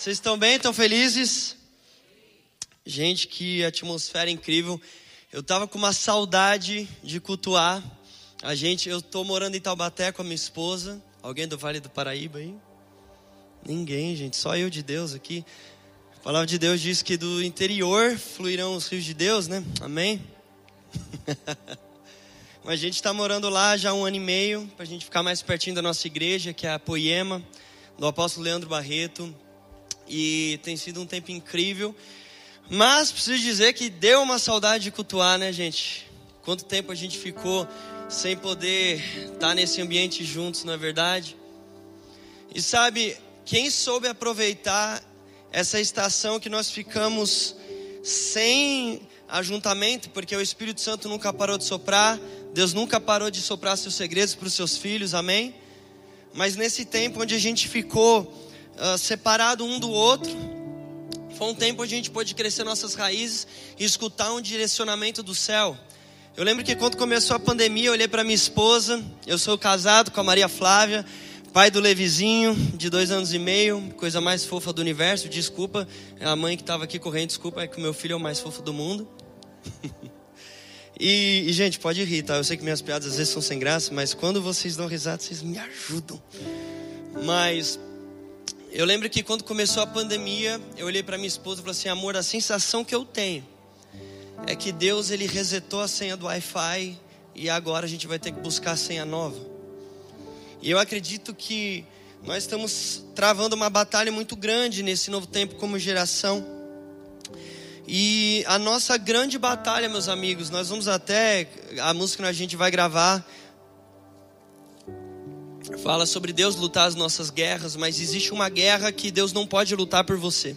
Vocês estão bem? Estão felizes? Gente, que atmosfera incrível. Eu tava com uma saudade de cultuar. A gente, eu tô morando em Taubaté com a minha esposa. Alguém do Vale do Paraíba aí? Ninguém, gente, só eu de Deus aqui. A palavra de Deus diz que do interior fluirão os rios de Deus, né? Amém? Mas a gente está morando lá já um ano e meio, para a gente ficar mais pertinho da nossa igreja, que é a Poema, do apóstolo Leandro Barreto e tem sido um tempo incrível. Mas preciso dizer que deu uma saudade de cultuar, né, gente? Quanto tempo a gente ficou sem poder estar nesse ambiente juntos, não é verdade? E sabe, quem soube aproveitar essa estação que nós ficamos sem ajuntamento, porque o Espírito Santo nunca parou de soprar, Deus nunca parou de soprar seus segredos para os seus filhos, amém? Mas nesse tempo onde a gente ficou uh, separado um do outro. Foi um tempo onde a gente pôde crescer nossas raízes e escutar um direcionamento do céu. Eu lembro que quando começou a pandemia, eu olhei para minha esposa. Eu sou casado com a Maria Flávia, pai do Levizinho, de dois anos e meio, coisa mais fofa do universo. Desculpa, é a mãe que estava aqui correndo, desculpa, é que o meu filho é o mais fofo do mundo. e, e, gente, pode rir, tá? Eu sei que minhas piadas às vezes são sem graça, mas quando vocês dão risada, vocês me ajudam. Mas eu lembro que quando começou a pandemia, eu olhei para minha esposa e falei assim: amor, a sensação que eu tenho é que Deus ele resetou a senha do Wi-Fi e agora a gente vai ter que buscar a senha nova. E eu acredito que nós estamos travando uma batalha muito grande nesse novo tempo como geração. E a nossa grande batalha, meus amigos, nós vamos até a música que a gente vai gravar fala sobre Deus lutar as nossas guerras, mas existe uma guerra que Deus não pode lutar por você.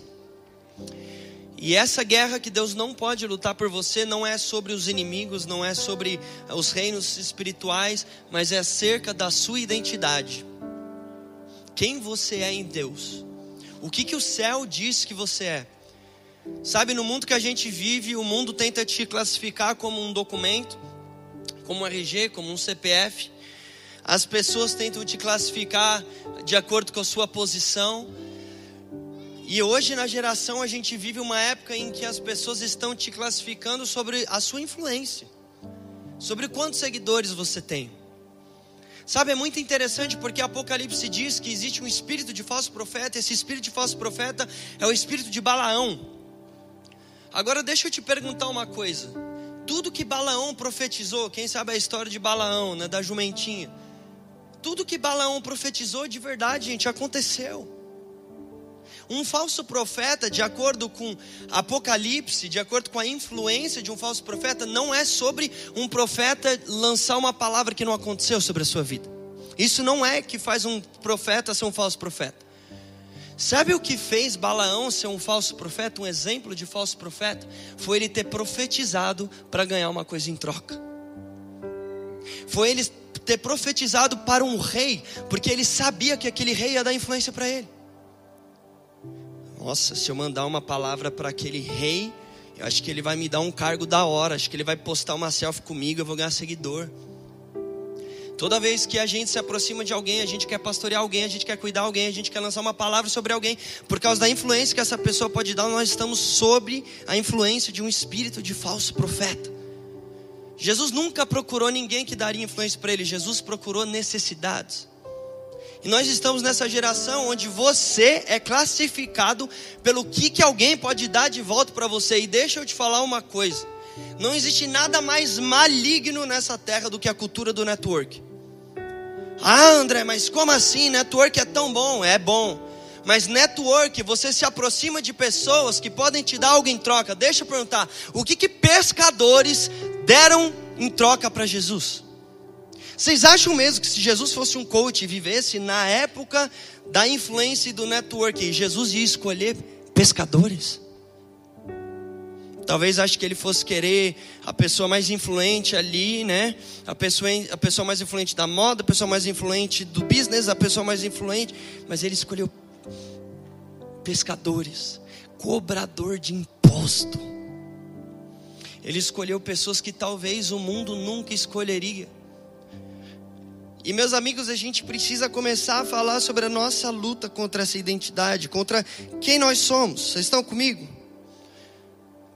E essa guerra que Deus não pode lutar por você não é sobre os inimigos, não é sobre os reinos espirituais, mas é acerca da sua identidade. Quem você é em Deus? O que, que o céu diz que você é? Sabe, no mundo que a gente vive, o mundo tenta te classificar como um documento, como um RG, como um CPF. As pessoas tentam te classificar de acordo com a sua posição. E hoje na geração a gente vive uma época em que as pessoas estão te classificando sobre a sua influência, sobre quantos seguidores você tem. Sabe, é muito interessante porque Apocalipse diz que existe um espírito de falso profeta, esse espírito de falso profeta é o espírito de Balaão. Agora deixa eu te perguntar uma coisa. Tudo que Balaão profetizou, quem sabe a história de Balaão, né, da jumentinha? Tudo que Balaão profetizou de verdade, gente, aconteceu. Um falso profeta, de acordo com Apocalipse, de acordo com a influência de um falso profeta, não é sobre um profeta lançar uma palavra que não aconteceu sobre a sua vida. Isso não é que faz um profeta ser um falso profeta. Sabe o que fez Balaão ser um falso profeta, um exemplo de falso profeta? Foi ele ter profetizado para ganhar uma coisa em troca. Foi ele ter profetizado para um rei, porque ele sabia que aquele rei ia dar influência para ele. Nossa, se eu mandar uma palavra para aquele rei, eu acho que ele vai me dar um cargo da hora, acho que ele vai postar uma selfie comigo, eu vou ganhar seguidor. Toda vez que a gente se aproxima de alguém, a gente quer pastorear alguém, a gente quer cuidar alguém, a gente quer lançar uma palavra sobre alguém, por causa da influência que essa pessoa pode dar, nós estamos sobre a influência de um espírito de falso profeta. Jesus nunca procurou ninguém que daria influência para ele, Jesus procurou necessidades. E nós estamos nessa geração onde você é classificado pelo que, que alguém pode dar de volta para você. E deixa eu te falar uma coisa: não existe nada mais maligno nessa terra do que a cultura do network. Ah, André, mas como assim? Network é tão bom? É bom. Mas network, você se aproxima de pessoas que podem te dar algo em troca. Deixa eu perguntar: o que, que pescadores deram em troca para Jesus. Vocês acham mesmo que se Jesus fosse um coach e vivesse na época da influência e do network, Jesus ia escolher pescadores? Talvez ache que ele fosse querer a pessoa mais influente ali, né? A pessoa, a pessoa mais influente da moda, a pessoa mais influente do business, a pessoa mais influente. Mas ele escolheu pescadores, cobrador de imposto. Ele escolheu pessoas que talvez o mundo nunca escolheria. E meus amigos, a gente precisa começar a falar sobre a nossa luta contra essa identidade, contra quem nós somos. Vocês estão comigo?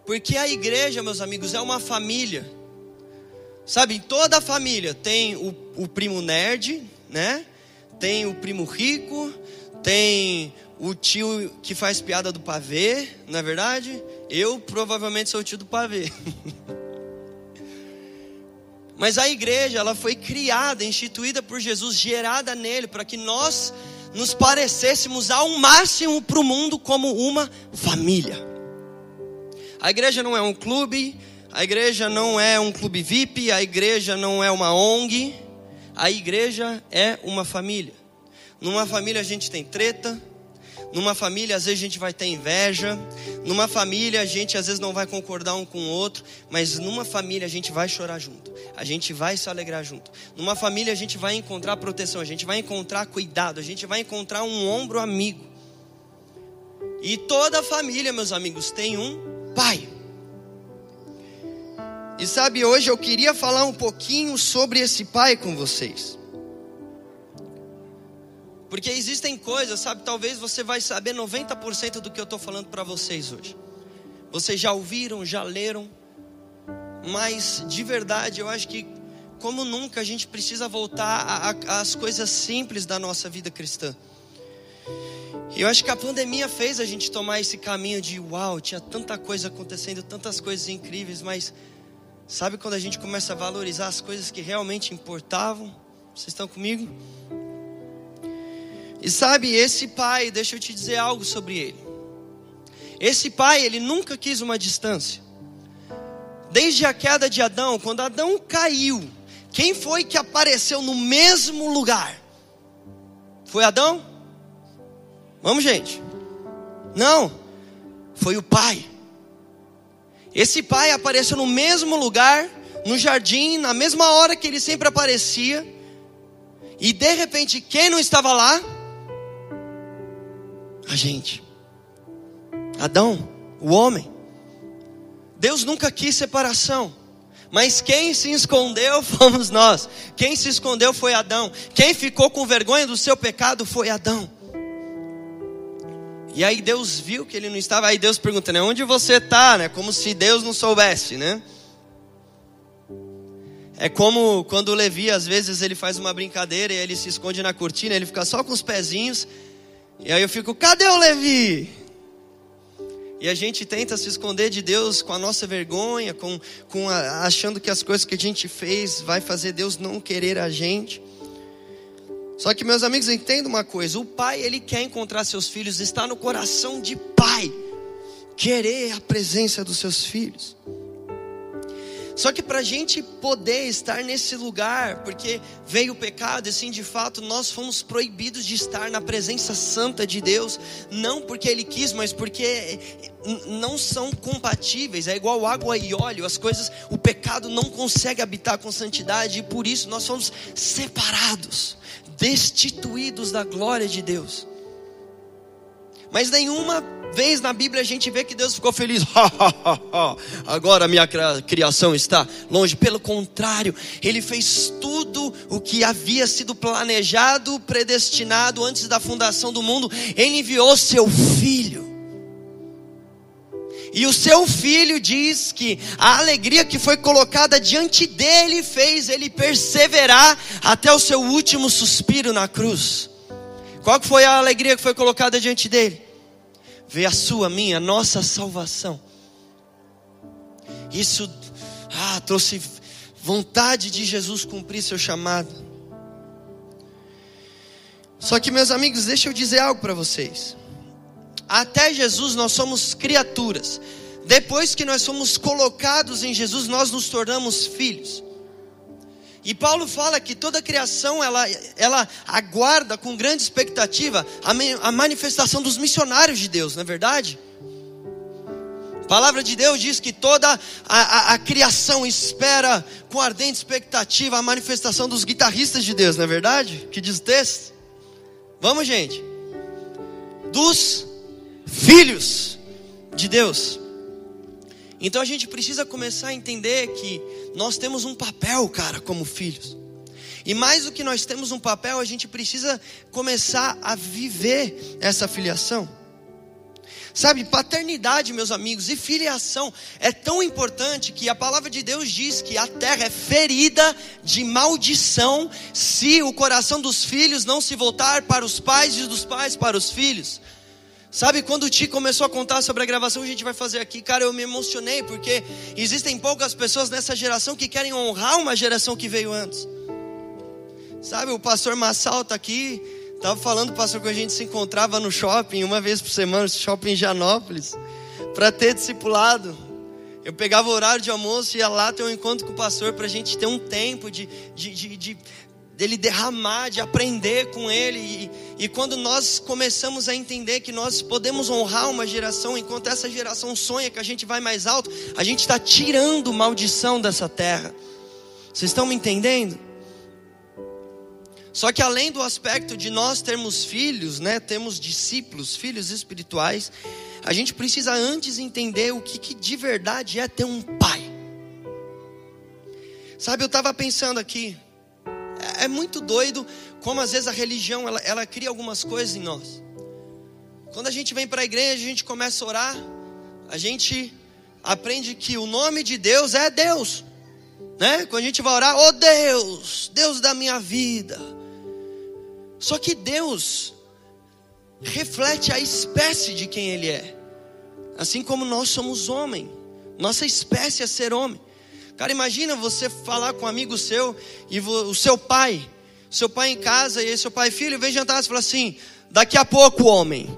Porque a igreja, meus amigos, é uma família. Sabe, em toda a família tem o, o primo nerd, né? Tem o primo rico, tem o tio que faz piada do pavê, não é verdade? Eu provavelmente sou o tio do pavê. Mas a igreja, ela foi criada, instituída por Jesus, gerada nele, para que nós nos parecêssemos ao máximo para o mundo como uma família. A igreja não é um clube, a igreja não é um clube VIP, a igreja não é uma ONG, a igreja é uma família. Numa família a gente tem treta, numa família, às vezes a gente vai ter inveja. Numa família, a gente às vezes não vai concordar um com o outro. Mas numa família, a gente vai chorar junto. A gente vai se alegrar junto. Numa família, a gente vai encontrar proteção. A gente vai encontrar cuidado. A gente vai encontrar um ombro amigo. E toda família, meus amigos, tem um pai. E sabe, hoje eu queria falar um pouquinho sobre esse pai com vocês. Porque existem coisas, sabe? Talvez você vai saber 90% do que eu estou falando para vocês hoje. Vocês já ouviram, já leram, mas de verdade eu acho que, como nunca, a gente precisa voltar às coisas simples da nossa vida cristã. E eu acho que a pandemia fez a gente tomar esse caminho de uau, tinha tanta coisa acontecendo, tantas coisas incríveis, mas sabe quando a gente começa a valorizar as coisas que realmente importavam? Vocês estão comigo? E sabe, esse pai, deixa eu te dizer algo sobre ele. Esse pai, ele nunca quis uma distância. Desde a queda de Adão, quando Adão caiu, quem foi que apareceu no mesmo lugar? Foi Adão? Vamos, gente. Não, foi o pai. Esse pai apareceu no mesmo lugar, no jardim, na mesma hora que ele sempre aparecia. E de repente, quem não estava lá? A gente. Adão, o homem. Deus nunca quis separação. Mas quem se escondeu fomos nós. Quem se escondeu foi Adão. Quem ficou com vergonha do seu pecado foi Adão. E aí Deus viu que ele não estava. Aí Deus pergunta, né? Onde você está? Né? Como se Deus não soubesse, né? É como quando o Levi, às vezes, ele faz uma brincadeira e ele se esconde na cortina, ele fica só com os pezinhos e aí eu fico, cadê o Levi? E a gente tenta se esconder de Deus com a nossa vergonha, com, com a, achando que as coisas que a gente fez vai fazer Deus não querer a gente. Só que meus amigos, entendam uma coisa: o pai ele quer encontrar seus filhos, está no coração de pai, querer a presença dos seus filhos. Só que para a gente poder estar nesse lugar, porque veio o pecado, e assim de fato nós fomos proibidos de estar na presença santa de Deus, não porque Ele quis, mas porque não são compatíveis, é igual água e óleo, as coisas, o pecado não consegue habitar com santidade, e por isso nós somos separados, destituídos da glória de Deus. Mas nenhuma vez na Bíblia a gente vê que Deus ficou feliz. Agora a minha criação está longe. Pelo contrário, Ele fez tudo o que havia sido planejado, predestinado antes da fundação do mundo. Ele enviou seu filho. E o seu filho diz que a alegria que foi colocada diante dele fez ele perseverar até o seu último suspiro na cruz. Qual foi a alegria que foi colocada diante dele? Ver a sua, minha, nossa salvação. Isso ah, trouxe vontade de Jesus cumprir seu chamado. Só que, meus amigos, deixa eu dizer algo para vocês. Até Jesus nós somos criaturas. Depois que nós somos colocados em Jesus, nós nos tornamos filhos. E Paulo fala que toda a criação ela, ela aguarda com grande expectativa a, a manifestação dos missionários de Deus, não é verdade? A palavra de Deus diz que toda a, a, a, criação espera com ardente expectativa a manifestação dos guitarristas de Deus, não é verdade? Que diz o texto? Vamos, gente. Dos filhos de Deus. Então a gente precisa começar a entender que nós temos um papel, cara, como filhos. E mais do que nós temos um papel, a gente precisa começar a viver essa filiação. Sabe, paternidade, meus amigos, e filiação é tão importante que a palavra de Deus diz que a terra é ferida de maldição se o coração dos filhos não se voltar para os pais e dos pais para os filhos. Sabe, quando o Ti começou a contar sobre a gravação que a gente vai fazer aqui, cara, eu me emocionei, porque existem poucas pessoas nessa geração que querem honrar uma geração que veio antes. Sabe, o pastor Massal está aqui, estava falando, pastor, que a gente se encontrava no shopping uma vez por semana, shopping em Janópolis, para ter discipulado. Eu pegava o horário de almoço e ia lá ter um encontro com o pastor para a gente ter um tempo de, de, de, de dele derramar, de aprender com ele. E, e, quando nós começamos a entender que nós podemos honrar uma geração, enquanto essa geração sonha que a gente vai mais alto, a gente está tirando maldição dessa terra. Vocês estão me entendendo? Só que além do aspecto de nós termos filhos, né, temos discípulos, filhos espirituais, a gente precisa antes entender o que, que de verdade é ter um pai. Sabe, eu estava pensando aqui, é, muito doido como às vezes a religião ela, ela cria algumas coisas em nós. Quando a gente vem para a igreja, a gente começa a orar, a gente aprende que o nome de Deus é Deus. Né? Quando a gente vai orar, oh Deus, Deus da minha vida. Só que Deus reflete a espécie de quem Ele é. Assim como nós somos homem, nossa espécie é ser homem. Cara, imagina você falar com um amigo seu e o seu pai, seu pai em casa, e aí seu pai, filho, vem jantar, você fala assim, daqui a pouco, homem.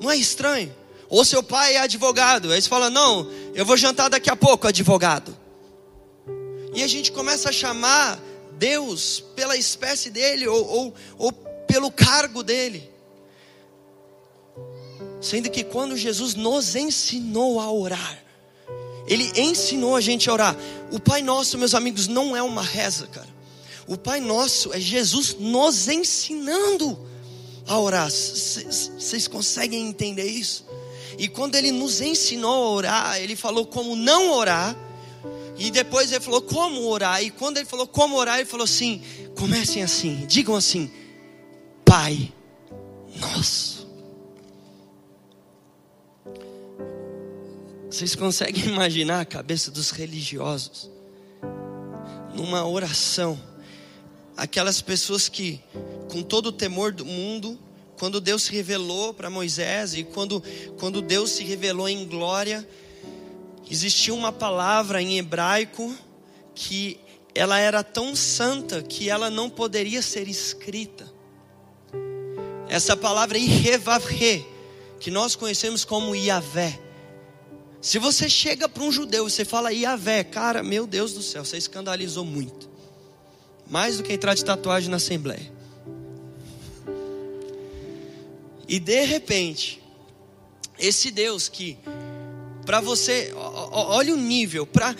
Não é estranho? Ou seu pai é advogado, aí você fala, não, eu vou jantar daqui a pouco, advogado. E a gente começa a chamar Deus pela espécie dele, ou, ou, ou pelo cargo dele. Sendo que quando Jesus nos ensinou a orar, ele ensinou a gente a orar. O Pai Nosso, meus amigos, não é uma reza, cara. O Pai Nosso é Jesus nos ensinando a orar. Vocês conseguem entender isso? E quando ele nos ensinou a orar, ele falou como não orar. E depois ele falou como orar. E quando ele falou como orar, ele falou assim: comecem assim, digam assim: Pai Nosso. Vocês conseguem imaginar a cabeça dos religiosos numa oração? Aquelas pessoas que, com todo o temor do mundo, quando Deus se revelou para Moisés e quando, quando Deus se revelou em glória, existia uma palavra em hebraico que ela era tão santa que ela não poderia ser escrita. Essa palavra Irrevavre, que nós conhecemos como Iavé. Se você chega para um judeu e você fala Iavé, cara, meu Deus do céu, você escandalizou muito. Mais do que entrar de tatuagem na Assembleia. E de repente, esse Deus que, para você, olha o nível, para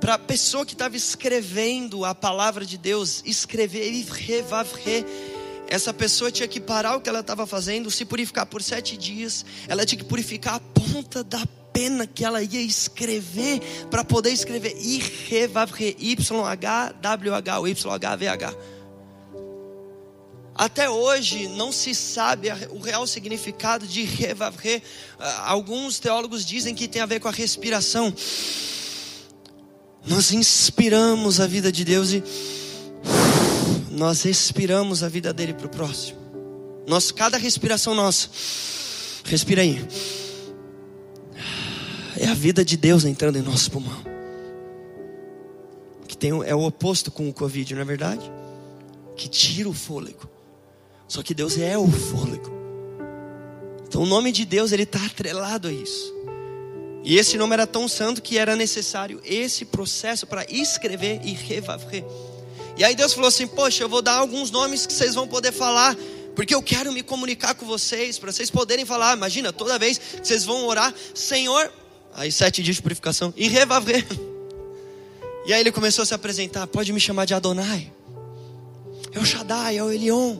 para a pessoa que estava escrevendo a palavra de Deus, escrever, essa pessoa tinha que parar o que ela estava fazendo, se purificar por sete dias, ela tinha que purificar a ponta da pena que ela ia escrever para poder escrever Y-H-W-H ou Y-H-V-H. Até hoje não se sabe o real significado de revavre. Ah, alguns teólogos dizem que tem a ver com a respiração. Nós inspiramos a vida de Deus e nós expiramos a vida dele para o próximo. Nós, cada respiração nossa, respira aí é a vida de Deus entrando em nosso pulmão. Que tem, é o oposto com o Covid, não é verdade? Que tira o fôlego. Só que Deus é o fôlego. Então o nome de Deus ele está atrelado a isso. E esse nome era tão santo que era necessário esse processo para escrever e revavre. E aí Deus falou assim: Poxa, eu vou dar alguns nomes que vocês vão poder falar porque eu quero me comunicar com vocês, para vocês poderem falar. Imagina, toda vez que vocês vão orar, Senhor, Aí sete dias de purificação. E revavre. E aí ele começou a se apresentar. Pode me chamar de Adonai. É o Shaddai, é o Elion.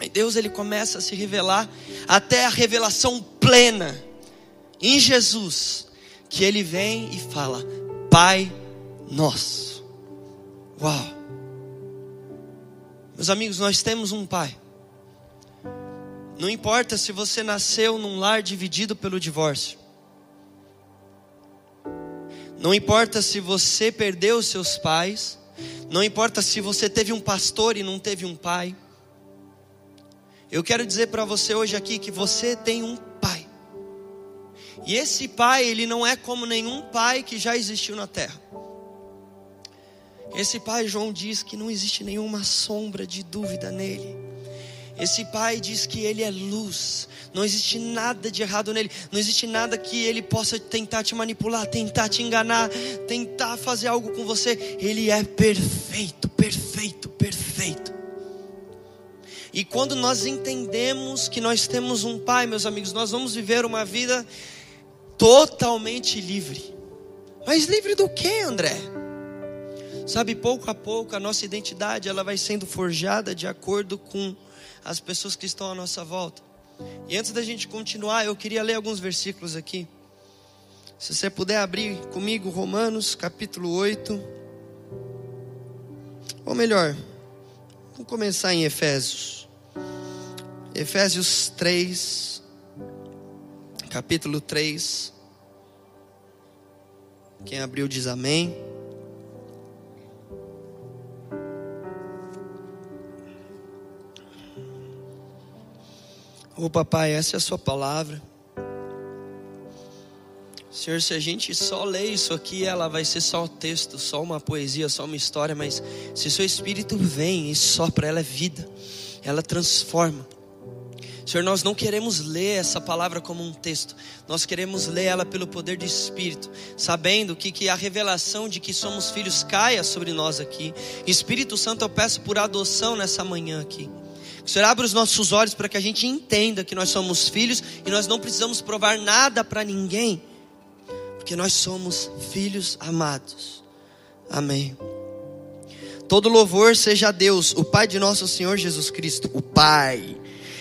E Deus ele começa a se revelar até a revelação plena em Jesus, que ele vem e fala: Pai nosso. Uau! Meus amigos, nós temos um pai. Não importa se você nasceu num lar dividido pelo divórcio. Não importa se você perdeu seus pais. Não importa se você teve um pastor e não teve um pai. Eu quero dizer para você hoje aqui que você tem um pai. E esse pai, ele não é como nenhum pai que já existiu na terra. Esse pai, João diz que não existe nenhuma sombra de dúvida nele. Esse pai diz que ele é luz, não existe nada de errado nele, não existe nada que ele possa tentar te manipular, tentar te enganar, tentar fazer algo com você. Ele é perfeito, perfeito, perfeito. E quando nós entendemos que nós temos um pai, meus amigos, nós vamos viver uma vida totalmente livre. Mas livre do que, André? Sabe, pouco a pouco a nossa identidade ela vai sendo forjada de acordo com as pessoas que estão à nossa volta. E antes da gente continuar, eu queria ler alguns versículos aqui. Se você puder abrir comigo Romanos capítulo 8. Ou melhor, vamos começar em Efésios. Efésios 3, capítulo 3. Quem abriu diz amém. Oh, papai, essa é a sua palavra. Senhor, se a gente só lê isso aqui, ela vai ser só o texto, só uma poesia, só uma história, mas se seu espírito vem e sopra, ela é vida, ela transforma. Senhor, nós não queremos ler essa palavra como um texto, nós queremos ler ela pelo poder do Espírito, sabendo que, que a revelação de que somos filhos caia sobre nós aqui. Espírito Santo, eu peço por adoção nessa manhã aqui. O Senhor abre os nossos olhos para que a gente entenda que nós somos filhos e nós não precisamos provar nada para ninguém, porque nós somos filhos amados. Amém. Todo louvor seja a Deus, o Pai de nosso Senhor Jesus Cristo, o Pai,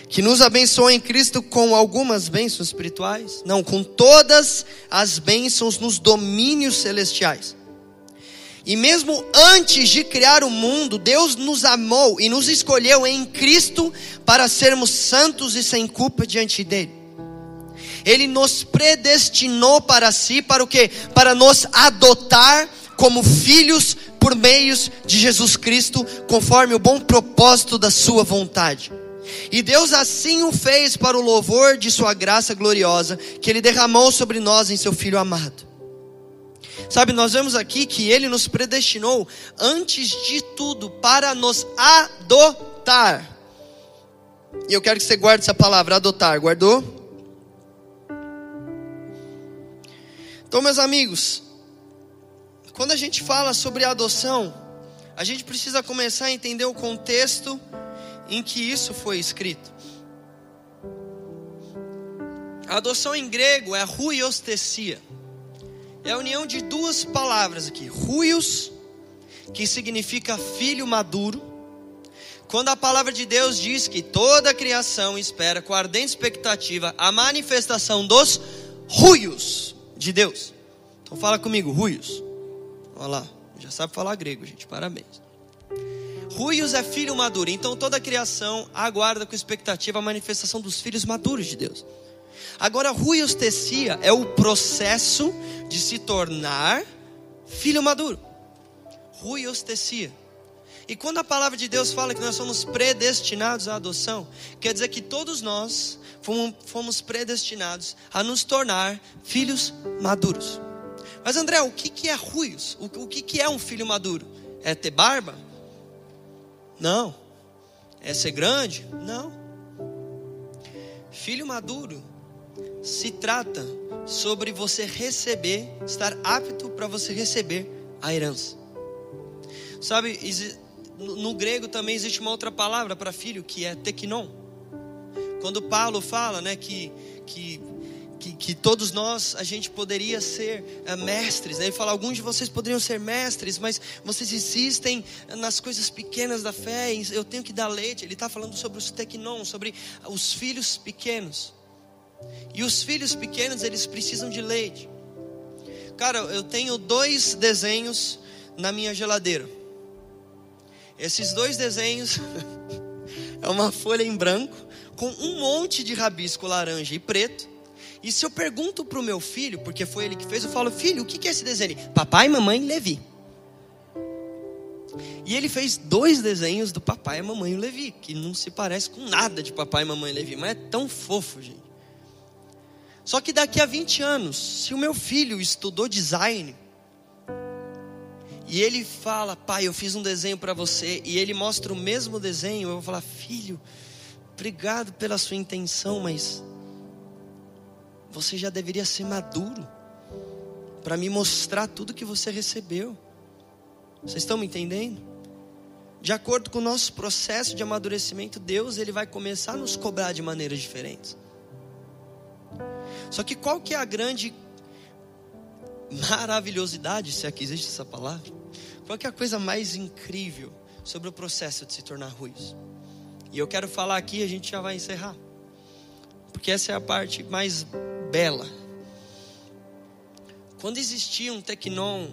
que nos abençoou em Cristo com algumas bênçãos espirituais, não, com todas as bênçãos nos domínios celestiais. E mesmo antes de criar o mundo, Deus nos amou e nos escolheu em Cristo para sermos santos e sem culpa diante dele. Ele nos predestinou para si, para o quê? Para nos adotar como filhos por meios de Jesus Cristo, conforme o bom propósito da sua vontade. E Deus assim o fez para o louvor de sua graça gloriosa, que ele derramou sobre nós em seu filho amado. Sabe, nós vemos aqui que ele nos predestinou antes de tudo para nos adotar. E eu quero que você guarde essa palavra, adotar. Guardou? Então, meus amigos, quando a gente fala sobre adoção, a gente precisa começar a entender o contexto em que isso foi escrito. A adoção em grego é ruiostesia é a união de duas palavras aqui: ruios, que significa filho maduro. Quando a palavra de Deus diz que toda a criação espera com ardente expectativa a manifestação dos ruios de Deus. Então fala comigo, ruios. Olha lá, já sabe falar grego, gente, parabéns. Ruios é filho maduro, então toda a criação aguarda com expectativa a manifestação dos filhos maduros de Deus. Agora, ruiostesia é o processo de se tornar filho maduro. Ruiostesia. E quando a palavra de Deus fala que nós somos predestinados à adoção, quer dizer que todos nós fomos predestinados a nos tornar filhos maduros. Mas André, o que, é ruios? O, que é um filho maduro? É ter barba? Não. É ser grande? Não. Filho maduro se trata sobre você receber, estar apto para você receber a herança. Sabe, no grego também existe uma outra palavra para filho que é teknon. Quando Paulo fala, né, que, que que, que, todos nós a gente poderia ser uh, mestres. Né? Ele fala: alguns de vocês poderiam ser mestres, mas vocês insistem nas coisas pequenas da fé. Eu tenho que dar leite. Ele está falando sobre os teknon, sobre os filhos pequenos. E os filhos pequenos, eles precisam de leite. Cara, eu tenho dois desenhos na minha geladeira. Esses dois desenhos é uma folha em branco com um monte de rabisco laranja e preto. E se eu pergunto para o meu filho, porque foi ele que fez, eu falo: Filho, o que é esse desenho? Papai, mamãe, Levi. E ele fez dois desenhos do papai, mamãe e Levi, que não se parece com nada de papai, mamãe e Levi, mas é tão fofo, gente. Só que daqui a 20 anos, se o meu filho estudou design, e ele fala, pai, eu fiz um desenho para você, e ele mostra o mesmo desenho, eu vou falar, filho, obrigado pela sua intenção, mas você já deveria ser maduro para me mostrar tudo que você recebeu. Vocês estão me entendendo? De acordo com o nosso processo de amadurecimento, Deus ele vai começar a nos cobrar de maneiras diferentes. Só que qual que é a grande maravilhosidade, se aqui existe essa palavra? Qual que é a coisa mais incrível sobre o processo de se tornar ruiz? E eu quero falar aqui, a gente já vai encerrar. Porque essa é a parte mais bela. Quando existia um tecnon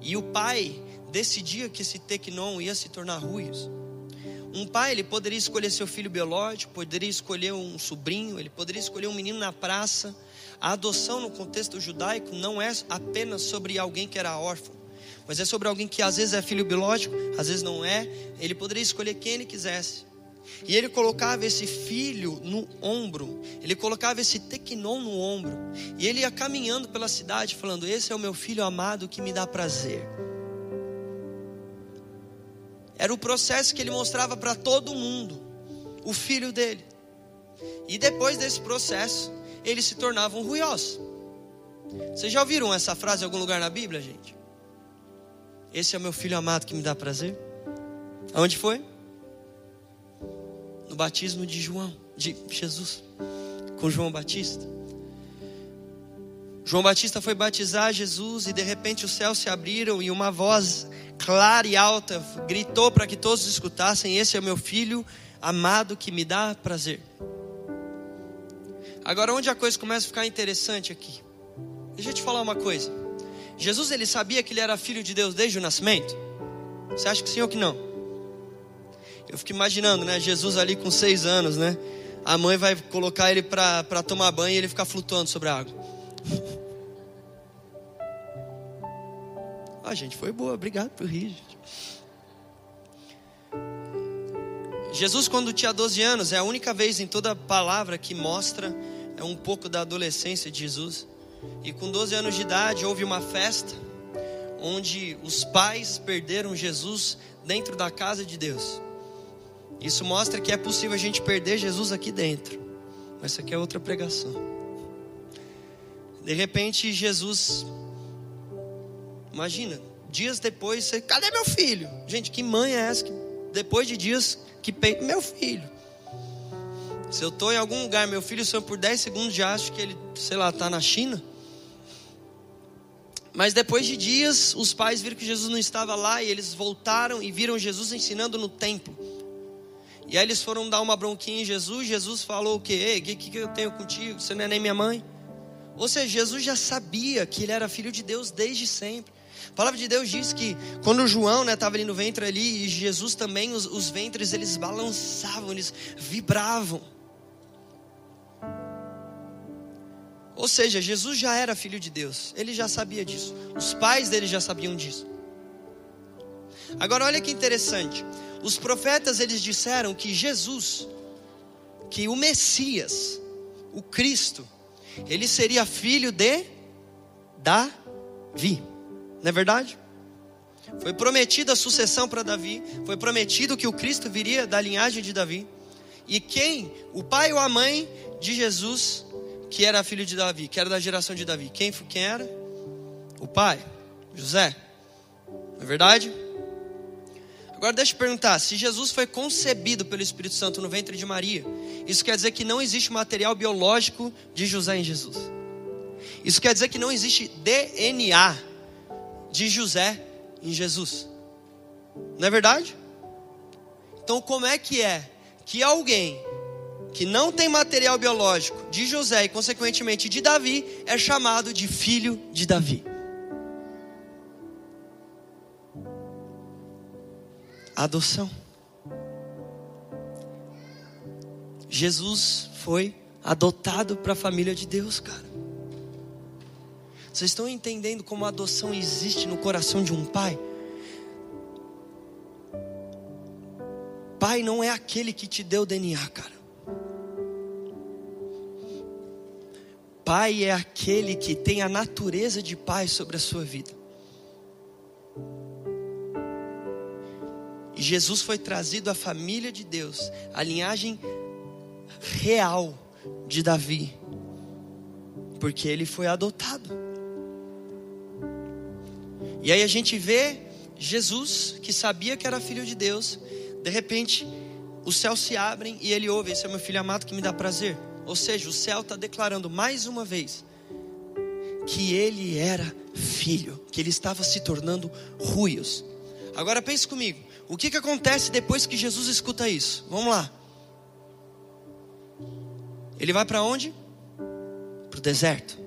e o pai decidia que esse tecnon ia se tornar ruiz, um pai ele poderia escolher seu filho biológico, poderia escolher um sobrinho, ele poderia escolher um menino na praça. A adoção no contexto judaico não é apenas sobre alguém que era órfão, mas é sobre alguém que às vezes é filho biológico, às vezes não é. Ele poderia escolher quem ele quisesse. E ele colocava esse filho no ombro, ele colocava esse tequinon no ombro, e ele ia caminhando pela cidade falando: Esse é o meu filho amado que me dá prazer. Era o processo que ele mostrava para todo mundo, o filho dele. E depois desse processo, eles se tornavam ruiosos. Vocês já ouviram essa frase em algum lugar na Bíblia, gente? Esse é o meu filho amado que me dá prazer. Aonde foi? no batismo de João, de Jesus, com João Batista. João Batista foi batizar Jesus e de repente os céus se abriram e uma voz clara e alta gritou para que todos escutassem: Esse é o meu filho amado que me dá prazer. Agora, onde a coisa começa a ficar interessante aqui? Deixa eu te falar uma coisa. Jesus ele sabia que ele era filho de Deus desde o nascimento? Você acha que sim ou que não? Eu fico imaginando, né? Jesus ali com seis anos, né? A mãe vai colocar ele para tomar banho e ele ficar flutuando sobre a água. Ah, gente, foi boa. Obrigado por rir, gente. Jesus, quando tinha 12 anos, é a única vez em toda a palavra que mostra é um pouco da adolescência de Jesus. E com 12 anos de idade, houve uma festa onde os pais perderam Jesus dentro da casa de Deus. Isso mostra que é possível a gente perder Jesus aqui dentro. Mas isso aqui é outra pregação. De repente, Jesus. Imagina, dias depois, você, cadê meu filho? Gente, que mãe é essa que depois de dias que meu filho? Se eu estou em algum lugar, meu filho só por 10 segundos já acho que ele, sei lá, está na China. Mas depois de dias, os pais viram que Jesus não estava lá e eles voltaram e viram Jesus ensinando no templo. E aí eles foram dar uma bronquinha em Jesus. Jesus falou o que? Ei, que, que eu tenho contigo? Você não é nem minha mãe. Ou seja, Jesus já sabia que ele era filho de Deus desde sempre. A palavra de Deus diz que quando João estava né, ali no ventre ali, e Jesus também, os, os ventres eles balançavam, eles vibravam. Ou seja, Jesus já era filho de Deus, ele já sabia disso, os pais dele já sabiam disso. Agora olha que interessante, os profetas eles disseram que Jesus, que o Messias, o Cristo, ele seria filho de Davi. Não é verdade? Foi prometida a sucessão para Davi, foi prometido que o Cristo viria da linhagem de Davi. E quem, o pai ou a mãe de Jesus, que era filho de Davi, que era da geração de Davi, quem, quem era? O pai, José. Não é verdade? Agora deixa eu perguntar: se Jesus foi concebido pelo Espírito Santo no ventre de Maria, isso quer dizer que não existe material biológico de José em Jesus. Isso quer dizer que não existe DNA de José em Jesus. Não é verdade? Então, como é que é que alguém que não tem material biológico de José e, consequentemente, de Davi, é chamado de filho de Davi? Adoção. Jesus foi adotado para a família de Deus, cara. Vocês estão entendendo como a adoção existe no coração de um pai? Pai não é aquele que te deu DNA, cara. Pai é aquele que tem a natureza de pai sobre a sua vida. E Jesus foi trazido à família de Deus, a linhagem real de Davi, porque ele foi adotado. E aí a gente vê Jesus, que sabia que era filho de Deus, de repente os céus se abrem e ele ouve: Esse é meu filho amado que me dá prazer. Ou seja, o céu está declarando mais uma vez que ele era filho, que ele estava se tornando ruios. Agora pense comigo: o que, que acontece depois que Jesus escuta isso? Vamos lá. Ele vai para onde? Para o deserto.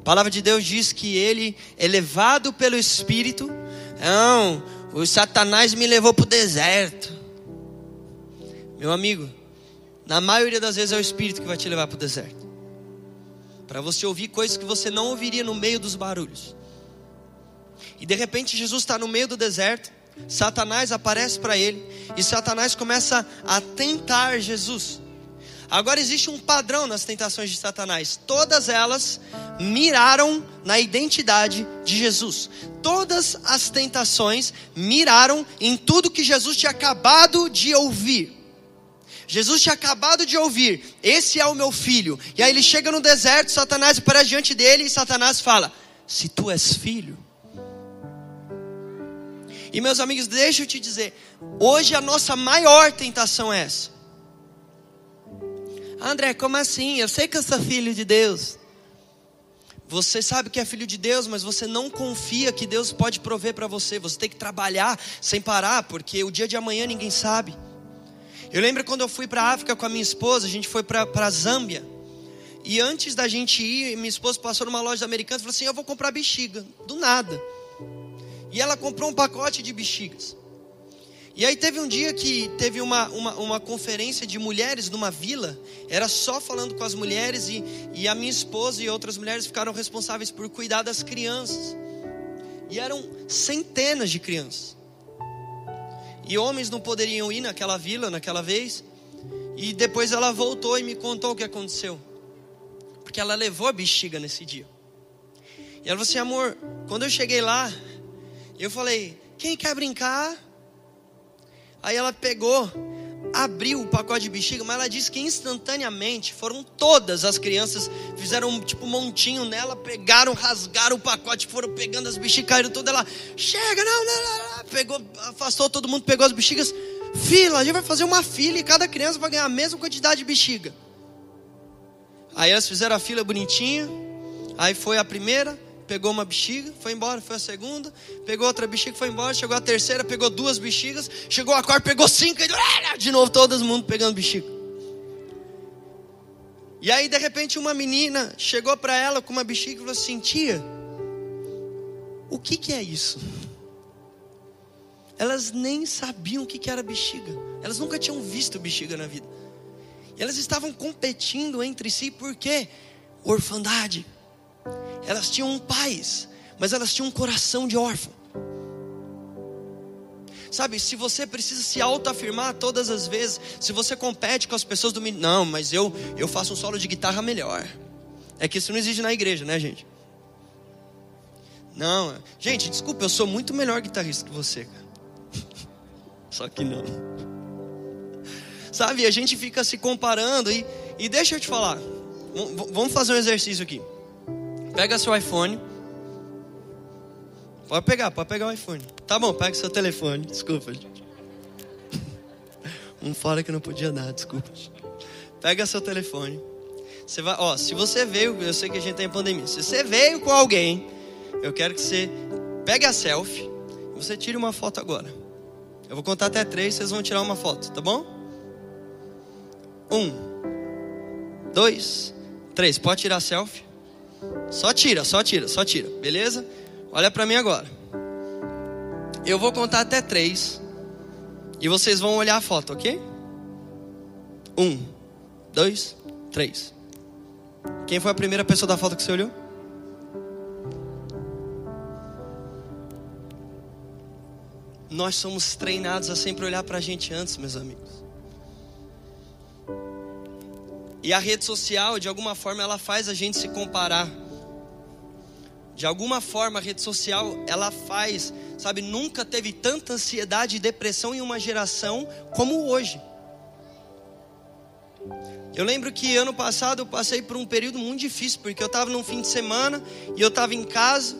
A palavra de Deus diz que ele é levado pelo Espírito. Não, o Satanás me levou para o deserto. Meu amigo, na maioria das vezes é o Espírito que vai te levar para o deserto. Para você ouvir coisas que você não ouviria no meio dos barulhos. E de repente Jesus está no meio do deserto. Satanás aparece para ele. E Satanás começa a tentar Jesus. Agora existe um padrão nas tentações de Satanás. Todas elas miraram na identidade de Jesus. Todas as tentações miraram em tudo que Jesus tinha acabado de ouvir. Jesus tinha acabado de ouvir: Esse é o meu filho. E aí ele chega no deserto, Satanás aparece diante dele e Satanás fala: Se tu és filho. E meus amigos, deixa eu te dizer: hoje a nossa maior tentação é essa. André, como assim? Eu sei que eu sou filho de Deus. Você sabe que é filho de Deus, mas você não confia que Deus pode prover para você. Você tem que trabalhar sem parar, porque o dia de amanhã ninguém sabe. Eu lembro quando eu fui para a África com a minha esposa, a gente foi para a Zâmbia. E antes da gente ir, minha esposa passou numa loja americana e falou assim: Eu vou comprar bexiga. Do nada. E ela comprou um pacote de bexigas. E aí teve um dia que teve uma, uma, uma, conferência de mulheres numa vila, era só falando com as mulheres, e, e a minha esposa e outras mulheres ficaram responsáveis por cuidar das crianças. E eram centenas de crianças. E homens não poderiam ir naquela vila naquela vez. E depois ela voltou e me contou o que aconteceu. Porque ela levou a bexiga nesse dia. E ela falou assim: amor, quando eu cheguei lá, eu falei: quem quer brincar? Aí ela pegou, abriu o pacote de bexiga, mas ela disse que instantaneamente foram todas as crianças, fizeram tipo um montinho nela, pegaram, rasgaram o pacote, foram pegando as bexigas, caíram todas. Ela, chega, não, não, não, não, pegou, afastou todo mundo, pegou as bexigas, fila, a gente vai fazer uma fila e cada criança vai ganhar a mesma quantidade de bexiga. Aí elas fizeram a fila bonitinha, aí foi a primeira, pegou uma bexiga, foi embora, foi a segunda, pegou outra bexiga, foi embora, chegou a terceira, pegou duas bexigas, chegou a quarta, pegou cinco, e de novo todo mundo pegando bexiga. E aí de repente uma menina chegou para ela com uma bexiga e falou assim: Tia, o que, que é isso? Elas nem sabiam o que, que era bexiga, elas nunca tinham visto bexiga na vida. E elas estavam competindo entre si, por quê? Orfandade elas tinham pais, mas elas tinham um coração de órfão. Sabe, se você precisa se autoafirmar todas as vezes, se você compete com as pessoas do não, mas eu eu faço um solo de guitarra melhor. É que isso não existe na igreja, né, gente? Não, gente, desculpa, eu sou muito melhor guitarrista que você. Só que não. Sabe, a gente fica se comparando e, e deixa eu te falar. Vamos fazer um exercício aqui. Pega seu iPhone. Pode pegar, pode pegar o iPhone. Tá bom, pega seu telefone. Desculpa. Um fora que não podia dar, desculpa. Pega seu telefone. Você vai, ó, se você veio, eu sei que a gente tem tá pandemia. Se você veio com alguém, eu quero que você pegue a selfie e você tire uma foto agora. Eu vou contar até três, vocês vão tirar uma foto, tá bom? Um, dois, três. Pode tirar selfie. Só tira, só tira, só tira, beleza? Olha para mim agora. Eu vou contar até três. E vocês vão olhar a foto, ok? Um, dois, três. Quem foi a primeira pessoa da foto que você olhou? Nós somos treinados a sempre olhar para a gente antes, meus amigos. E a rede social, de alguma forma, ela faz a gente se comparar. De alguma forma, a rede social, ela faz, sabe, nunca teve tanta ansiedade e depressão em uma geração como hoje. Eu lembro que ano passado eu passei por um período muito difícil, porque eu estava num fim de semana e eu estava em casa.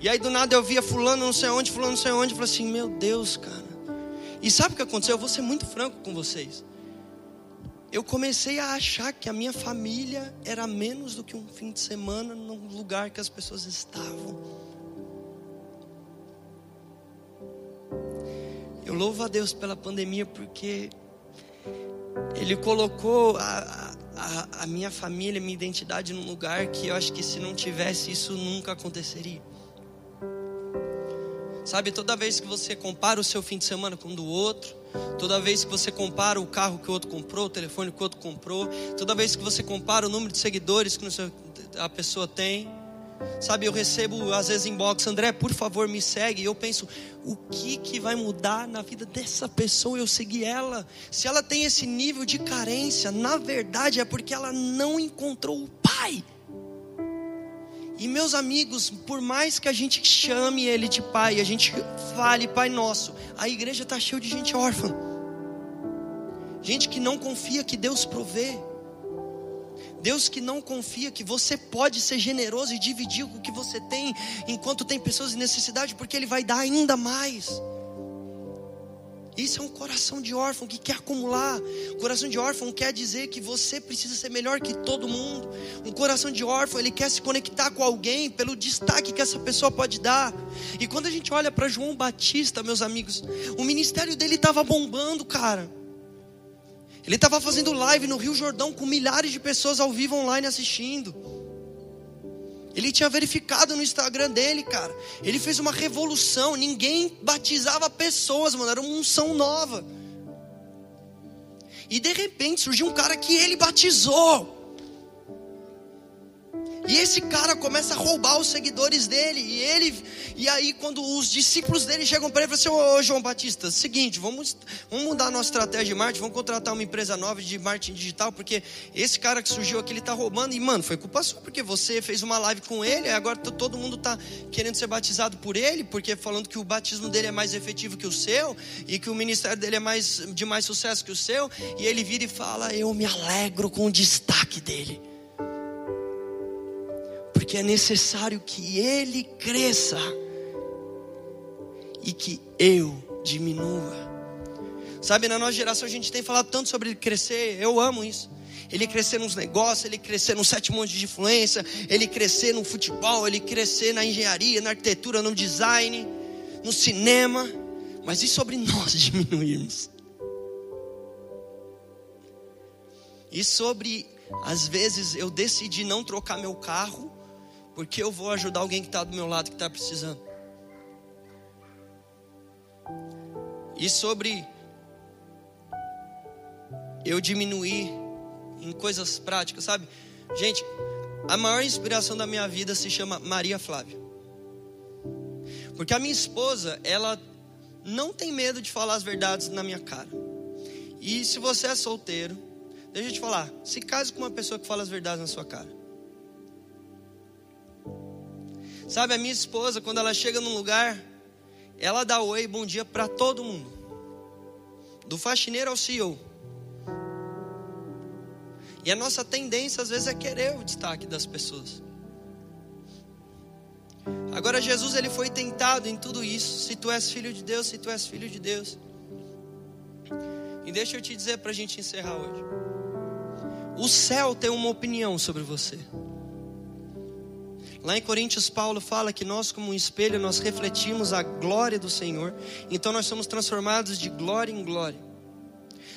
E aí do nada eu via fulano não sei onde, fulano não sei onde, eu falei assim, meu Deus, cara. E sabe o que aconteceu? Eu vou ser muito franco com vocês eu comecei a achar que a minha família era menos do que um fim de semana no lugar que as pessoas estavam. Eu louvo a Deus pela pandemia porque Ele colocou a, a, a minha família, minha identidade num lugar que eu acho que se não tivesse isso nunca aconteceria. Sabe, toda vez que você compara o seu fim de semana com o do outro, toda vez que você compara o carro que o outro comprou, o telefone que o outro comprou, toda vez que você compara o número de seguidores que a pessoa tem, sabe, eu recebo às vezes inbox, André, por favor, me segue. E eu penso, o que que vai mudar na vida dessa pessoa eu seguir ela? Se ela tem esse nível de carência, na verdade é porque ela não encontrou o pai. E meus amigos, por mais que a gente chame ele de pai, a gente fale Pai Nosso, a igreja está cheia de gente órfã, gente que não confia que Deus provê, Deus que não confia que você pode ser generoso e dividir o que você tem, enquanto tem pessoas em necessidade, porque Ele vai dar ainda mais. Isso é um coração de órfão que quer acumular. Um coração de órfão quer dizer que você precisa ser melhor que todo mundo. Um coração de órfão, ele quer se conectar com alguém pelo destaque que essa pessoa pode dar. E quando a gente olha para João Batista, meus amigos, o ministério dele estava bombando, cara. Ele estava fazendo live no Rio Jordão com milhares de pessoas ao vivo online assistindo. Ele tinha verificado no Instagram dele, cara. Ele fez uma revolução. Ninguém batizava pessoas, mano. Era uma unção nova. E de repente surgiu um cara que ele batizou. E esse cara começa a roubar os seguidores dele. E ele, e aí quando os discípulos dele chegam para ele e falam assim: Ô João Batista, seguinte, vamos, vamos mudar a nossa estratégia de marketing, vamos contratar uma empresa nova de marketing digital, porque esse cara que surgiu aqui ele tá roubando. E mano, foi culpa sua, porque você fez uma live com ele, e agora todo mundo tá querendo ser batizado por ele, porque falando que o batismo dele é mais efetivo que o seu, e que o ministério dele é mais de mais sucesso que o seu. E ele vira e fala: Eu me alegro com o destaque dele porque é necessário que ele cresça e que eu diminua. Sabe, na nossa geração a gente tem falado tanto sobre ele crescer, eu amo isso. Ele crescer nos negócios, ele crescer no sete montes de influência, ele crescer no futebol, ele crescer na engenharia, na arquitetura, no design, no cinema. Mas e sobre nós diminuirmos? E sobre, às vezes, eu decidi não trocar meu carro porque eu vou ajudar alguém que está do meu lado que está precisando. E sobre eu diminuir em coisas práticas, sabe? Gente, a maior inspiração da minha vida se chama Maria Flávia. Porque a minha esposa, ela não tem medo de falar as verdades na minha cara. E se você é solteiro, deixa eu te falar, se case com uma pessoa que fala as verdades na sua cara. Sabe, a minha esposa, quando ela chega num lugar, ela dá oi, bom dia para todo mundo. Do faxineiro ao CEO. E a nossa tendência às vezes é querer o destaque das pessoas. Agora Jesus ele foi tentado em tudo isso. Se tu és filho de Deus, se tu és filho de Deus. E deixa eu te dizer para a gente encerrar hoje. O céu tem uma opinião sobre você. Lá em Coríntios, Paulo fala que nós, como um espelho, nós refletimos a glória do Senhor. Então nós somos transformados de glória em glória.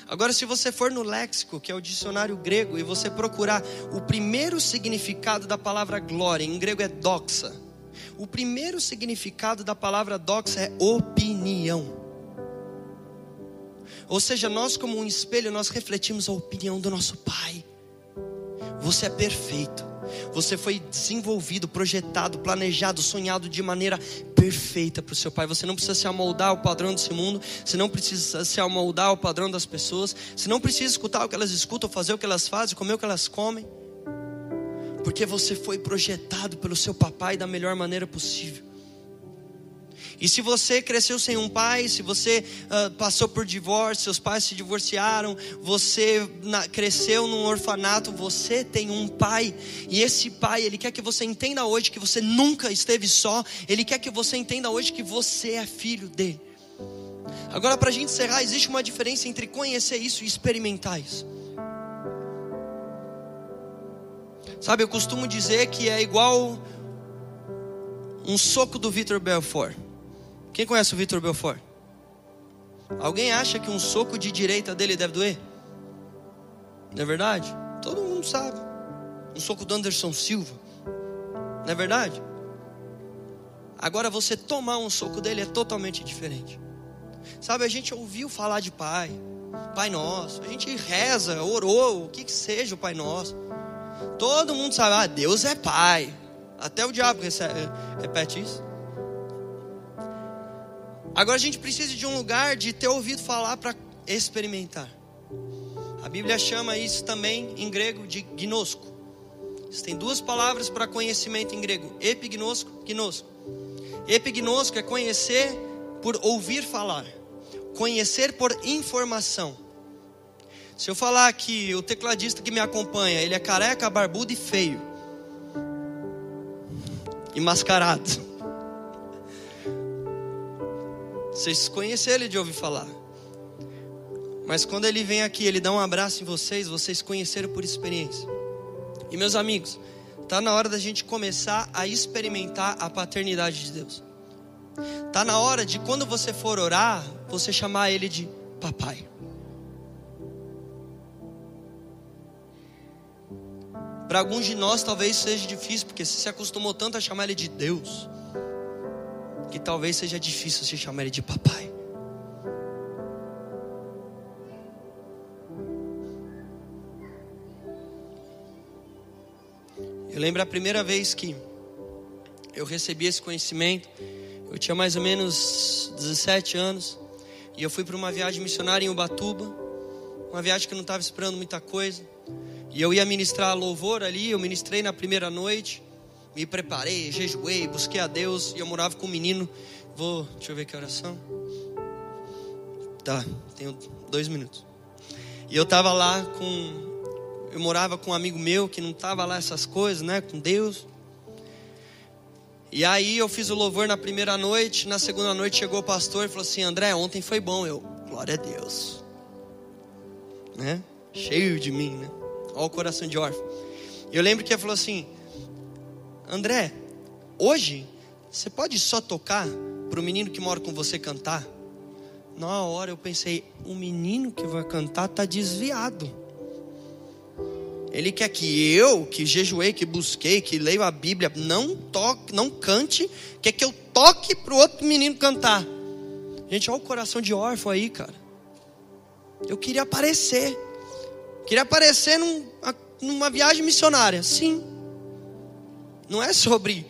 Agora, se você for no léxico, que é o dicionário grego, e você procurar o primeiro significado da palavra glória, em grego é doxa. O primeiro significado da palavra doxa é opinião. Ou seja, nós, como um espelho, nós refletimos a opinião do nosso Pai. Você é perfeito. Você foi desenvolvido, projetado, planejado, sonhado de maneira perfeita para o seu Pai. Você não precisa se amoldar ao padrão desse mundo. Você não precisa se amoldar ao padrão das pessoas. Você não precisa escutar o que elas escutam, fazer o que elas fazem, comer o que elas comem. Porque você foi projetado pelo seu papai da melhor maneira possível. E se você cresceu sem um pai, se você uh, passou por divórcio, seus pais se divorciaram, você na, cresceu num orfanato, você tem um pai. E esse pai, ele quer que você entenda hoje que você nunca esteve só. Ele quer que você entenda hoje que você é filho dele. Agora, para a gente encerrar, existe uma diferença entre conhecer isso e experimentar isso. Sabe, eu costumo dizer que é igual um soco do Victor Belfort. Quem conhece o Vitor Belfort? Alguém acha que um soco de direita dele deve doer? Não é verdade? Todo mundo sabe. Um soco do Anderson Silva. Não é verdade? Agora você tomar um soco dele é totalmente diferente. Sabe, a gente ouviu falar de Pai, Pai Nosso. A gente reza, orou, o que que seja o Pai Nosso. Todo mundo sabe, ah, Deus é Pai. Até o diabo repete isso. Agora a gente precisa de um lugar de ter ouvido falar para experimentar. A Bíblia chama isso também em grego de gnosco. Tem duas palavras para conhecimento em grego: epignosco, gnosco. Epignosco é conhecer por ouvir falar, conhecer por informação. Se eu falar que o tecladista que me acompanha, ele é careca, barbudo e feio, e mascarado. Vocês conhecem ele de ouvir falar. Mas quando ele vem aqui, ele dá um abraço em vocês, vocês conheceram por experiência. E meus amigos, está na hora da gente começar a experimentar a paternidade de Deus. Está na hora de quando você for orar, você chamar ele de papai. Para alguns de nós talvez seja difícil, porque você se acostumou tanto a chamar ele de Deus que talvez seja difícil se chamar ele de papai. Eu lembro a primeira vez que eu recebi esse conhecimento, eu tinha mais ou menos 17 anos, e eu fui para uma viagem missionária em Ubatuba, uma viagem que eu não estava esperando muita coisa, e eu ia ministrar louvor ali, eu ministrei na primeira noite, me preparei, jejuei, busquei a Deus e eu morava com um menino. Vou, deixa eu ver que oração. Tá, tenho dois minutos. E eu tava lá com, eu morava com um amigo meu que não tava lá essas coisas, né, com Deus. E aí eu fiz o louvor na primeira noite, na segunda noite chegou o pastor e falou assim: André, ontem foi bom. Eu, glória a Deus, né? Cheio de mim, né? Olha o coração de órfão. Eu lembro que ele falou assim: André, hoje você pode só tocar para o menino que mora com você cantar? Na hora eu pensei, o menino que vai cantar está desviado. Ele quer que eu, que jejuei, que busquei, que leio a Bíblia, não toque, não cante, quer que eu toque para o outro menino cantar. Gente, olha o coração de órfão aí, cara. Eu queria aparecer. Queria aparecer num, numa viagem missionária. Sim. Não é sobre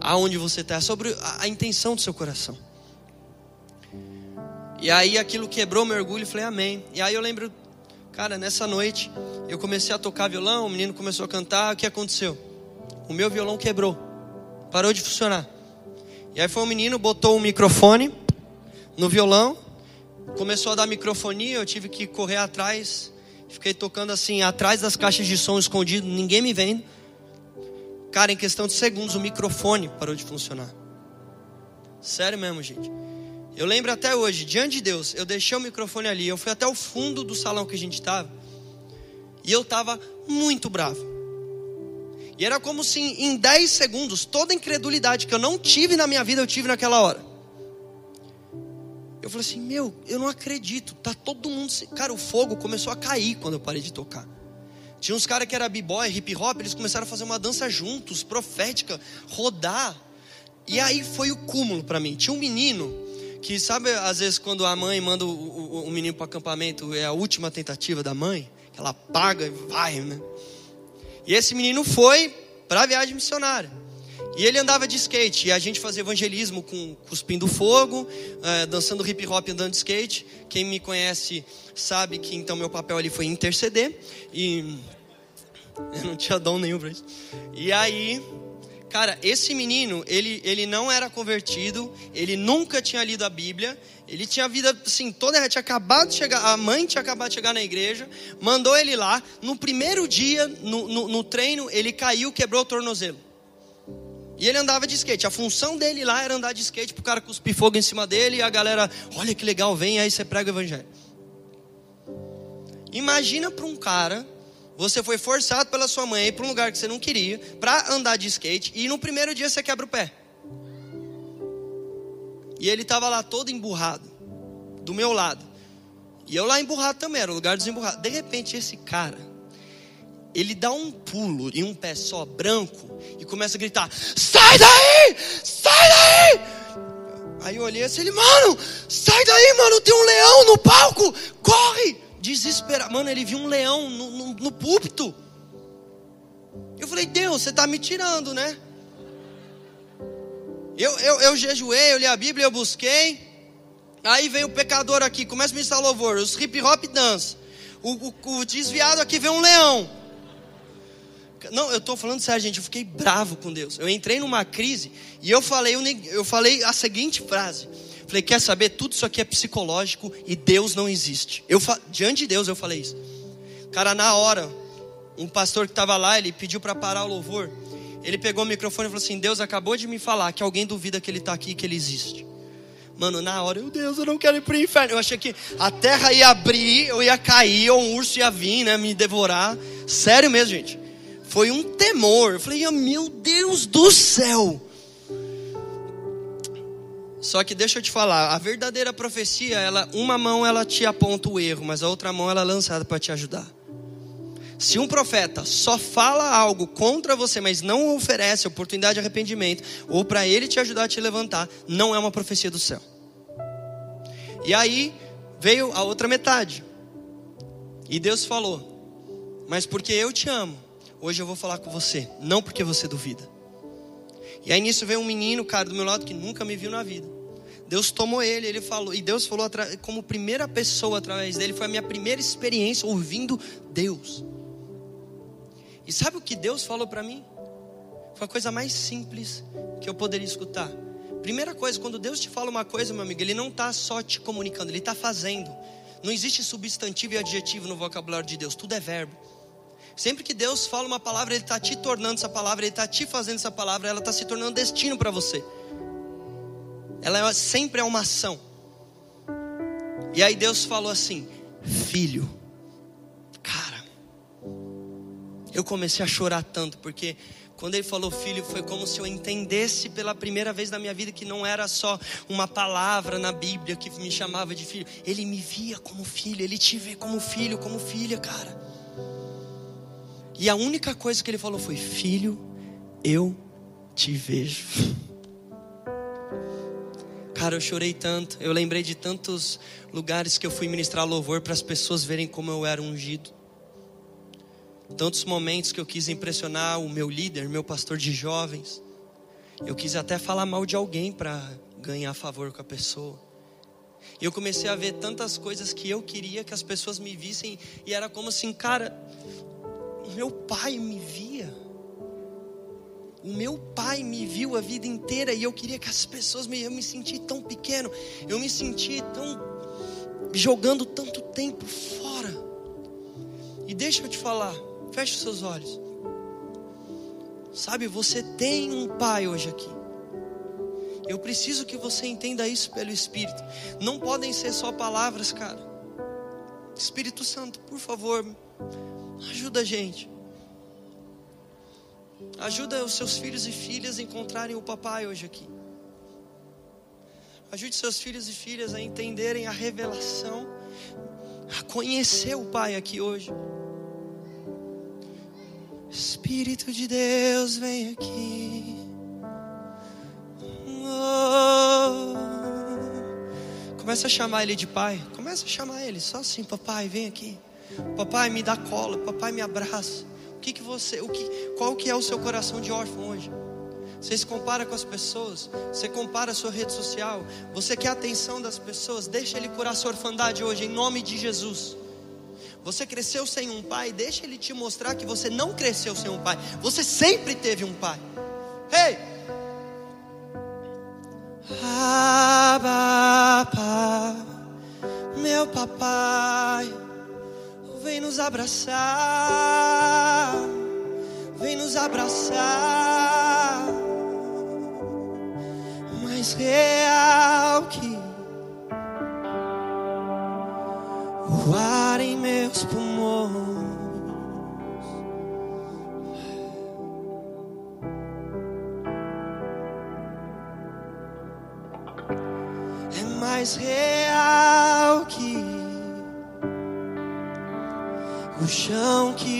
aonde você está, é sobre a, intenção do seu coração. E aí aquilo quebrou meu orgulho e falei, amém. E aí eu lembro, cara, nessa noite eu comecei a tocar violão, o menino começou a cantar, o que aconteceu? O meu violão quebrou, parou de funcionar. E aí foi um menino, botou um microfone no violão, começou a dar microfonia, eu tive que correr atrás, fiquei tocando assim, atrás das caixas de som escondido, ninguém me vendo. Cara, em questão de segundos, o microfone parou de funcionar. Sério mesmo, gente. Eu lembro até hoje, diante de Deus, eu deixei o microfone ali, eu fui até o fundo do salão que a gente estava, e eu estava muito bravo. E era como se em 10 segundos, toda a incredulidade que eu não tive na minha vida, eu tive naquela hora. Eu falei assim, meu, eu não acredito, tá todo mundo. Cara, o fogo começou a cair quando eu parei de tocar. Tinha uns caras que era b-boy, hip hop, eles começaram a fazer uma dança juntos, profética, rodar. E aí foi o cúmulo para mim. Tinha um menino que sabe, às vezes, quando a mãe manda o, o, o menino para acampamento, é a última tentativa da mãe, ela paga e vai, né? E esse menino foi para a viagem missionária. E ele andava de skate, e a gente fazia evangelismo com cuspindo fogo, uh, dançando hip hop andando de skate. Quem me conhece sabe que então meu papel ali foi interceder, e eu não tinha dom nenhum para isso. E aí, cara, esse menino, ele, ele não era convertido, ele nunca tinha lido a Bíblia, ele tinha a vida assim, toda tinha acabado de chegar, a mãe tinha acabado de chegar na igreja, mandou ele lá. No primeiro dia, no, no, no treino, ele caiu, quebrou o tornozelo. E ele andava de skate. A função dele lá era andar de skate pro cara cuspir fogo em cima dele e a galera, olha que legal, vem aí você prega o evangelho. Imagina para um cara, você foi forçado pela sua mãe para um lugar que você não queria, para andar de skate e no primeiro dia você quebra o pé. E ele estava lá todo emburrado, do meu lado. E eu lá emburrado também, era o lugar desemburrado. De repente esse cara ele dá um pulo em um pé só, branco, e começa a gritar: Sai daí! Sai daí! Aí eu olhei assim, ele, mano, sai daí, mano, tem um leão no palco, corre! Desesperado, mano, ele viu um leão no, no, no púlpito. Eu falei, Deus, você está me tirando, né? Eu, eu, eu jejuei, eu li a Bíblia, eu busquei. Aí vem o pecador aqui, começa a me instalar louvor, os hip hop dance. O, o, o desviado aqui vem um leão. Não, eu estou falando sério, gente. Eu fiquei bravo com Deus. Eu entrei numa crise e eu falei, eu falei a seguinte frase. Falei, quer saber? Tudo isso aqui é psicológico e Deus não existe. Eu, diante de Deus eu falei isso. Cara, na hora, um pastor que estava lá, ele pediu para parar o louvor. Ele pegou o microfone e falou assim: Deus acabou de me falar que alguém duvida que ele está aqui, que ele existe. Mano, na hora, eu, Deus, eu não quero ir para o inferno. Eu achei que a terra ia abrir, eu ia cair, ou um urso ia vir, né, me devorar. Sério mesmo, gente foi um temor. Eu falei, oh, meu Deus do céu. Só que deixa eu te falar, a verdadeira profecia, ela, uma mão ela te aponta o erro, mas a outra mão ela é lançada para te ajudar. Se um profeta só fala algo contra você, mas não oferece oportunidade de arrependimento, ou para ele te ajudar a te levantar, não é uma profecia do céu. E aí veio a outra metade. E Deus falou: Mas porque eu te amo, Hoje eu vou falar com você, não porque você duvida. E aí nisso veio um menino, cara, do meu lado que nunca me viu na vida. Deus tomou ele, ele falou, e Deus falou como primeira pessoa através dele, foi a minha primeira experiência ouvindo Deus. E sabe o que Deus falou para mim? Foi a coisa mais simples que eu poderia escutar. Primeira coisa, quando Deus te fala uma coisa, meu amigo, Ele não está só te comunicando, Ele está fazendo. Não existe substantivo e adjetivo no vocabulário de Deus, tudo é verbo. Sempre que Deus fala uma palavra, Ele está te tornando essa palavra, Ele está te fazendo essa palavra, ela está se tornando destino para você. Ela é, sempre é uma ação. E aí Deus falou assim: Filho, cara, eu comecei a chorar tanto, porque quando ele falou filho, foi como se eu entendesse pela primeira vez na minha vida que não era só uma palavra na Bíblia que me chamava de filho. Ele me via como filho, ele te vê como filho, como filha, cara. E a única coisa que ele falou foi: Filho, eu te vejo. Cara, eu chorei tanto. Eu lembrei de tantos lugares que eu fui ministrar louvor para as pessoas verem como eu era ungido. Tantos momentos que eu quis impressionar o meu líder, meu pastor de jovens. Eu quis até falar mal de alguém para ganhar favor com a pessoa. E eu comecei a ver tantas coisas que eu queria que as pessoas me vissem, e era como assim, cara, meu pai me via. O meu pai me viu a vida inteira e eu queria que as pessoas me. Eu me senti tão pequeno, eu me senti tão. jogando tanto tempo fora. E deixa eu te falar, feche os seus olhos. Sabe, você tem um pai hoje aqui. Eu preciso que você entenda isso pelo Espírito. Não podem ser só palavras, cara. Espírito Santo, por favor, Ajuda a gente. Ajuda os seus filhos e filhas a encontrarem o papai hoje aqui. Ajude seus filhos e filhas a entenderem a revelação, a conhecer o Pai aqui hoje. Espírito de Deus, vem aqui. Oh, Começa a chamar ele de pai. Começa a chamar ele só assim, papai, vem aqui. Papai, me dá cola. Papai, me abraça. O que que você, o que, qual que é o seu coração de órfão hoje? Você se compara com as pessoas, você compara a sua rede social, você quer a atenção das pessoas, deixa ele curar sua orfandade hoje, em nome de Jesus. Você cresceu sem um pai, deixa ele te mostrar que você não cresceu sem um pai, você sempre teve um pai. Ei! Abba, abraçar, vem nos abraçar mais real que o ar em meus pulmões. É mais real chão que